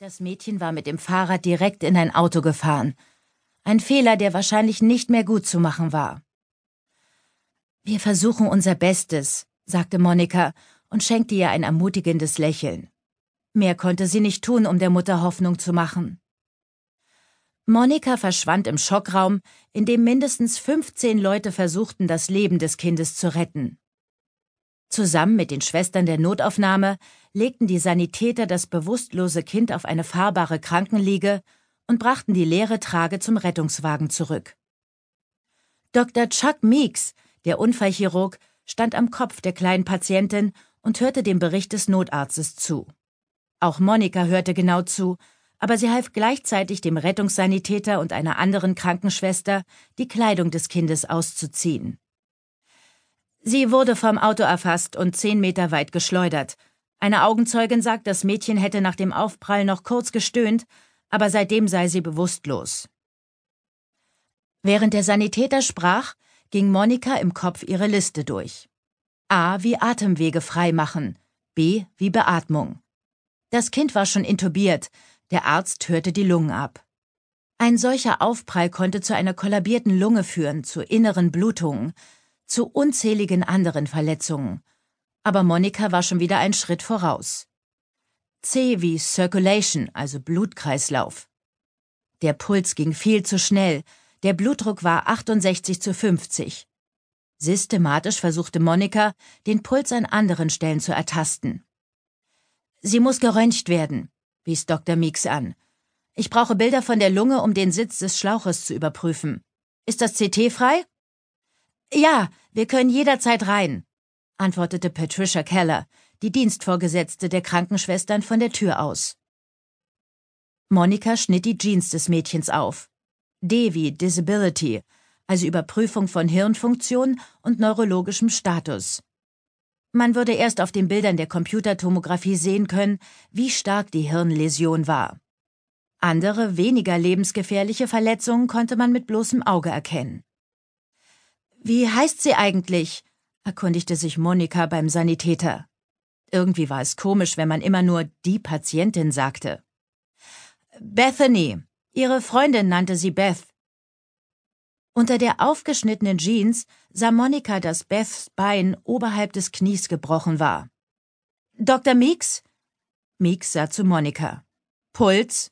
Das Mädchen war mit dem Fahrrad direkt in ein Auto gefahren. Ein Fehler, der wahrscheinlich nicht mehr gut zu machen war. Wir versuchen unser Bestes, sagte Monika und schenkte ihr ein ermutigendes Lächeln. Mehr konnte sie nicht tun, um der Mutter Hoffnung zu machen. Monika verschwand im Schockraum, in dem mindestens 15 Leute versuchten, das Leben des Kindes zu retten. Zusammen mit den Schwestern der Notaufnahme legten die Sanitäter das bewusstlose Kind auf eine fahrbare Krankenliege und brachten die leere Trage zum Rettungswagen zurück. Dr. Chuck Meeks, der Unfallchirurg, stand am Kopf der kleinen Patientin und hörte dem Bericht des Notarztes zu. Auch Monika hörte genau zu aber sie half gleichzeitig dem Rettungssanitäter und einer anderen Krankenschwester, die Kleidung des Kindes auszuziehen. Sie wurde vom Auto erfasst und zehn Meter weit geschleudert. Eine Augenzeugin sagt, das Mädchen hätte nach dem Aufprall noch kurz gestöhnt, aber seitdem sei sie bewusstlos. Während der Sanitäter sprach, ging Monika im Kopf ihre Liste durch. A wie Atemwege freimachen, B wie Beatmung. Das Kind war schon intubiert, der Arzt hörte die Lungen ab. Ein solcher Aufprall konnte zu einer kollabierten Lunge führen, zu inneren Blutungen, zu unzähligen anderen Verletzungen. Aber Monika war schon wieder einen Schritt voraus. C wie Circulation, also Blutkreislauf. Der Puls ging viel zu schnell, der Blutdruck war 68 zu 50. Systematisch versuchte Monika, den Puls an anderen Stellen zu ertasten. Sie muss geröntgt werden wies Dr. Meeks an. Ich brauche Bilder von der Lunge, um den Sitz des Schlauches zu überprüfen. Ist das CT frei? Ja, wir können jederzeit rein, antwortete Patricia Keller, die Dienstvorgesetzte der Krankenschwestern von der Tür aus. Monika schnitt die Jeans des Mädchens auf. D wie Disability, also Überprüfung von Hirnfunktion und neurologischem Status. Man würde erst auf den Bildern der Computertomographie sehen können, wie stark die Hirnläsion war. Andere, weniger lebensgefährliche Verletzungen konnte man mit bloßem Auge erkennen. Wie heißt sie eigentlich? erkundigte sich Monika beim Sanitäter. Irgendwie war es komisch, wenn man immer nur die Patientin sagte. Bethany. Ihre Freundin nannte sie Beth. Unter der aufgeschnittenen Jeans sah Monika, dass Beths Bein oberhalb des Knies gebrochen war. Dr. Meeks? Meeks sah zu Monika. Puls?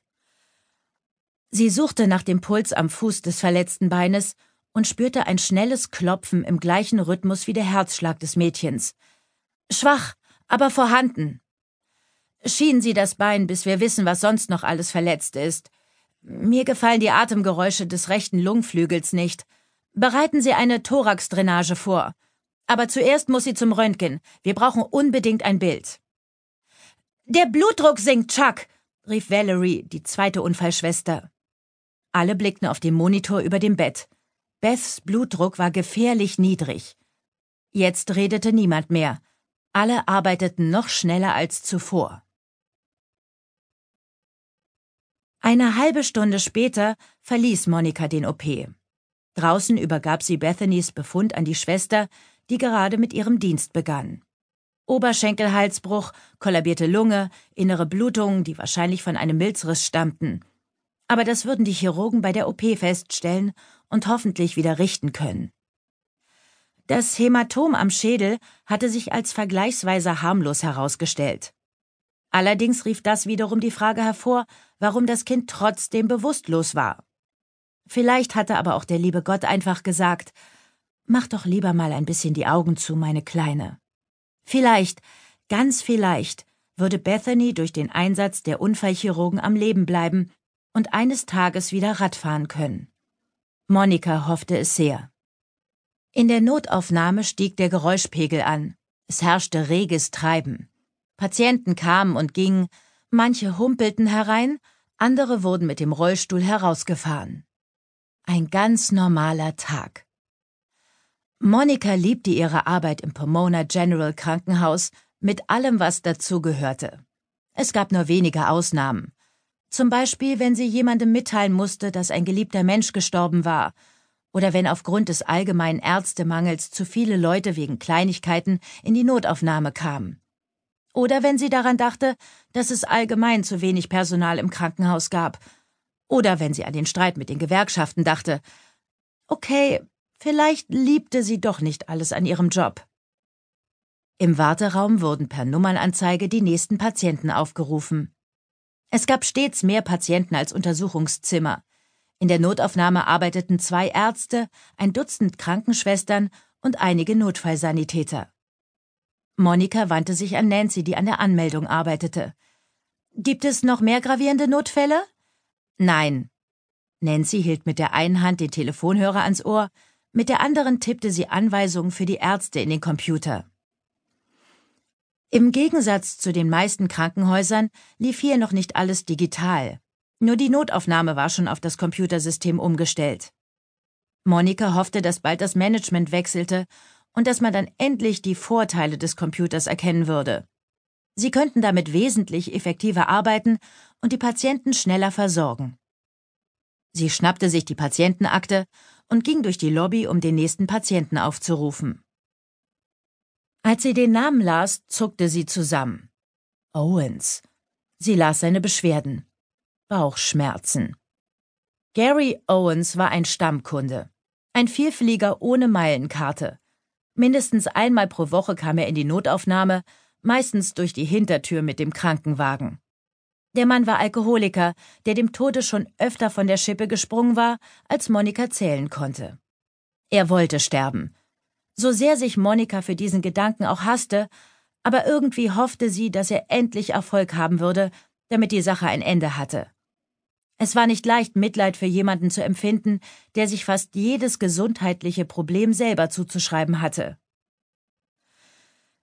Sie suchte nach dem Puls am Fuß des verletzten Beines und spürte ein schnelles Klopfen im gleichen Rhythmus wie der Herzschlag des Mädchens. Schwach, aber vorhanden. Schienen Sie das Bein, bis wir wissen, was sonst noch alles verletzt ist. Mir gefallen die Atemgeräusche des rechten Lungenflügels nicht. Bereiten Sie eine Thoraxdrainage vor. Aber zuerst muss sie zum Röntgen. Wir brauchen unbedingt ein Bild. Der Blutdruck sinkt, Chuck, rief Valerie, die zweite Unfallschwester. Alle blickten auf den Monitor über dem Bett. Beths Blutdruck war gefährlich niedrig. Jetzt redete niemand mehr. Alle arbeiteten noch schneller als zuvor. Eine halbe Stunde später verließ Monika den OP. Draußen übergab sie Bethanys Befund an die Schwester, die gerade mit ihrem Dienst begann. Oberschenkelhalsbruch, kollabierte Lunge, innere Blutungen, die wahrscheinlich von einem Milzriss stammten. Aber das würden die Chirurgen bei der OP feststellen und hoffentlich wieder richten können. Das Hämatom am Schädel hatte sich als vergleichsweise harmlos herausgestellt. Allerdings rief das wiederum die Frage hervor, warum das Kind trotzdem bewusstlos war. Vielleicht hatte aber auch der liebe Gott einfach gesagt, mach doch lieber mal ein bisschen die Augen zu, meine Kleine. Vielleicht, ganz vielleicht, würde Bethany durch den Einsatz der Unfallchirurgen am Leben bleiben und eines Tages wieder Radfahren können. Monika hoffte es sehr. In der Notaufnahme stieg der Geräuschpegel an. Es herrschte reges Treiben. Patienten kamen und gingen, manche humpelten herein, andere wurden mit dem Rollstuhl herausgefahren. Ein ganz normaler Tag. Monika liebte ihre Arbeit im Pomona General Krankenhaus mit allem, was dazugehörte. Es gab nur wenige Ausnahmen. Zum Beispiel, wenn sie jemandem mitteilen musste, dass ein geliebter Mensch gestorben war, oder wenn aufgrund des allgemeinen Ärztemangels zu viele Leute wegen Kleinigkeiten in die Notaufnahme kamen. Oder wenn sie daran dachte, dass es allgemein zu wenig Personal im Krankenhaus gab. Oder wenn sie an den Streit mit den Gewerkschaften dachte. Okay, vielleicht liebte sie doch nicht alles an ihrem Job. Im Warteraum wurden per Nummernanzeige die nächsten Patienten aufgerufen. Es gab stets mehr Patienten als Untersuchungszimmer. In der Notaufnahme arbeiteten zwei Ärzte, ein Dutzend Krankenschwestern und einige Notfallsanitäter. Monika wandte sich an Nancy, die an der Anmeldung arbeitete. Gibt es noch mehr gravierende Notfälle? Nein. Nancy hielt mit der einen Hand den Telefonhörer ans Ohr, mit der anderen tippte sie Anweisungen für die Ärzte in den Computer. Im Gegensatz zu den meisten Krankenhäusern lief hier noch nicht alles digital. Nur die Notaufnahme war schon auf das Computersystem umgestellt. Monika hoffte, dass bald das Management wechselte und dass man dann endlich die Vorteile des Computers erkennen würde. Sie könnten damit wesentlich effektiver arbeiten und die Patienten schneller versorgen. Sie schnappte sich die Patientenakte und ging durch die Lobby, um den nächsten Patienten aufzurufen. Als sie den Namen las, zuckte sie zusammen. Owens. Sie las seine Beschwerden. Bauchschmerzen. Gary Owens war ein Stammkunde. Ein Vielflieger ohne Meilenkarte. Mindestens einmal pro Woche kam er in die Notaufnahme, meistens durch die Hintertür mit dem Krankenwagen. Der Mann war Alkoholiker, der dem Tode schon öfter von der Schippe gesprungen war, als Monika zählen konnte. Er wollte sterben. So sehr sich Monika für diesen Gedanken auch hasste, aber irgendwie hoffte sie, dass er endlich Erfolg haben würde, damit die Sache ein Ende hatte. Es war nicht leicht, Mitleid für jemanden zu empfinden, der sich fast jedes gesundheitliche Problem selber zuzuschreiben hatte.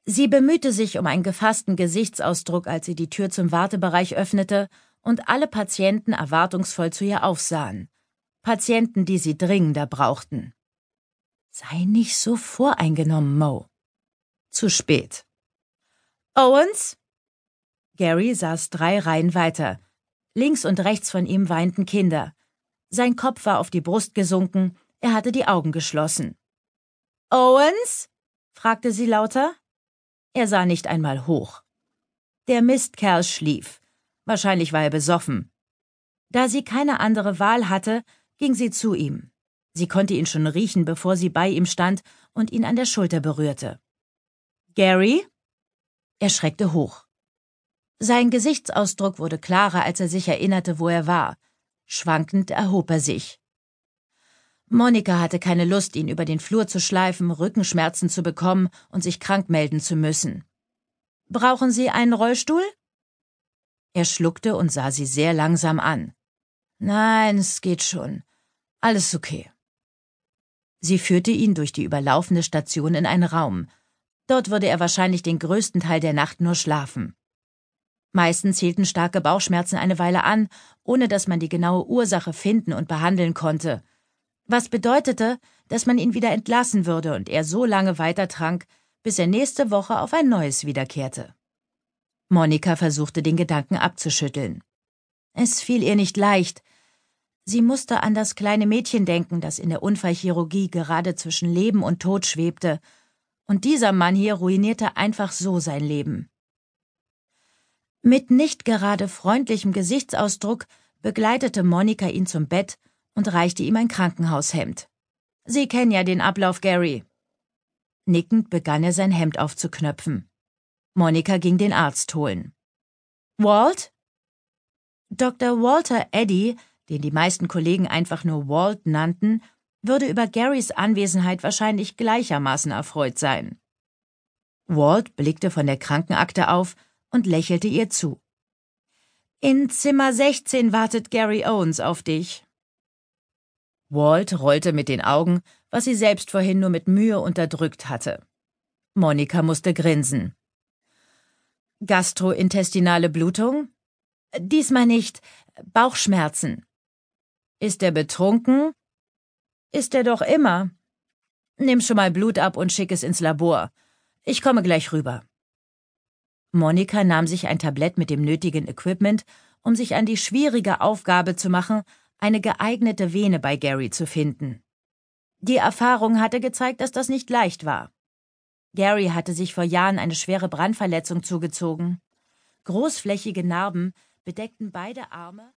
Sie bemühte sich um einen gefassten Gesichtsausdruck, als sie die Tür zum Wartebereich öffnete und alle Patienten erwartungsvoll zu ihr aufsahen. Patienten, die sie dringender brauchten. Sei nicht so voreingenommen, Mo. Zu spät. Owens? Gary saß drei Reihen weiter, Links und rechts von ihm weinten Kinder. Sein Kopf war auf die Brust gesunken, er hatte die Augen geschlossen. Owens? fragte sie lauter. Er sah nicht einmal hoch. Der Mistkerl schlief. Wahrscheinlich war er besoffen. Da sie keine andere Wahl hatte, ging sie zu ihm. Sie konnte ihn schon riechen, bevor sie bei ihm stand und ihn an der Schulter berührte. Gary? Er schreckte hoch. Sein Gesichtsausdruck wurde klarer, als er sich erinnerte, wo er war. Schwankend erhob er sich. Monika hatte keine Lust, ihn über den Flur zu schleifen, Rückenschmerzen zu bekommen und sich krank melden zu müssen. Brauchen Sie einen Rollstuhl? Er schluckte und sah sie sehr langsam an. Nein, es geht schon. Alles okay. Sie führte ihn durch die überlaufende Station in einen Raum. Dort würde er wahrscheinlich den größten Teil der Nacht nur schlafen. Meistens hielten starke Bauchschmerzen eine Weile an, ohne dass man die genaue Ursache finden und behandeln konnte. Was bedeutete, dass man ihn wieder entlassen würde und er so lange weitertrank, bis er nächste Woche auf ein neues wiederkehrte. Monika versuchte den Gedanken abzuschütteln. Es fiel ihr nicht leicht. Sie musste an das kleine Mädchen denken, das in der Unfallchirurgie gerade zwischen Leben und Tod schwebte, und dieser Mann hier ruinierte einfach so sein Leben. Mit nicht gerade freundlichem Gesichtsausdruck begleitete Monika ihn zum Bett und reichte ihm ein Krankenhaushemd. Sie kennen ja den Ablauf, Gary. Nickend begann er sein Hemd aufzuknöpfen. Monika ging den Arzt holen. Walt? Dr. Walter Eddy, den die meisten Kollegen einfach nur Walt nannten, würde über Garys Anwesenheit wahrscheinlich gleichermaßen erfreut sein. Walt blickte von der Krankenakte auf und lächelte ihr zu. In Zimmer 16 wartet Gary Owens auf dich. Walt rollte mit den Augen, was sie selbst vorhin nur mit Mühe unterdrückt hatte. Monika musste grinsen. Gastrointestinale Blutung? Diesmal nicht. Bauchschmerzen. Ist er betrunken? Ist er doch immer. Nimm schon mal Blut ab und schick es ins Labor. Ich komme gleich rüber. Monika nahm sich ein Tablett mit dem nötigen Equipment, um sich an die schwierige Aufgabe zu machen, eine geeignete Vene bei Gary zu finden. Die Erfahrung hatte gezeigt, dass das nicht leicht war. Gary hatte sich vor Jahren eine schwere Brandverletzung zugezogen. Großflächige Narben bedeckten beide Arme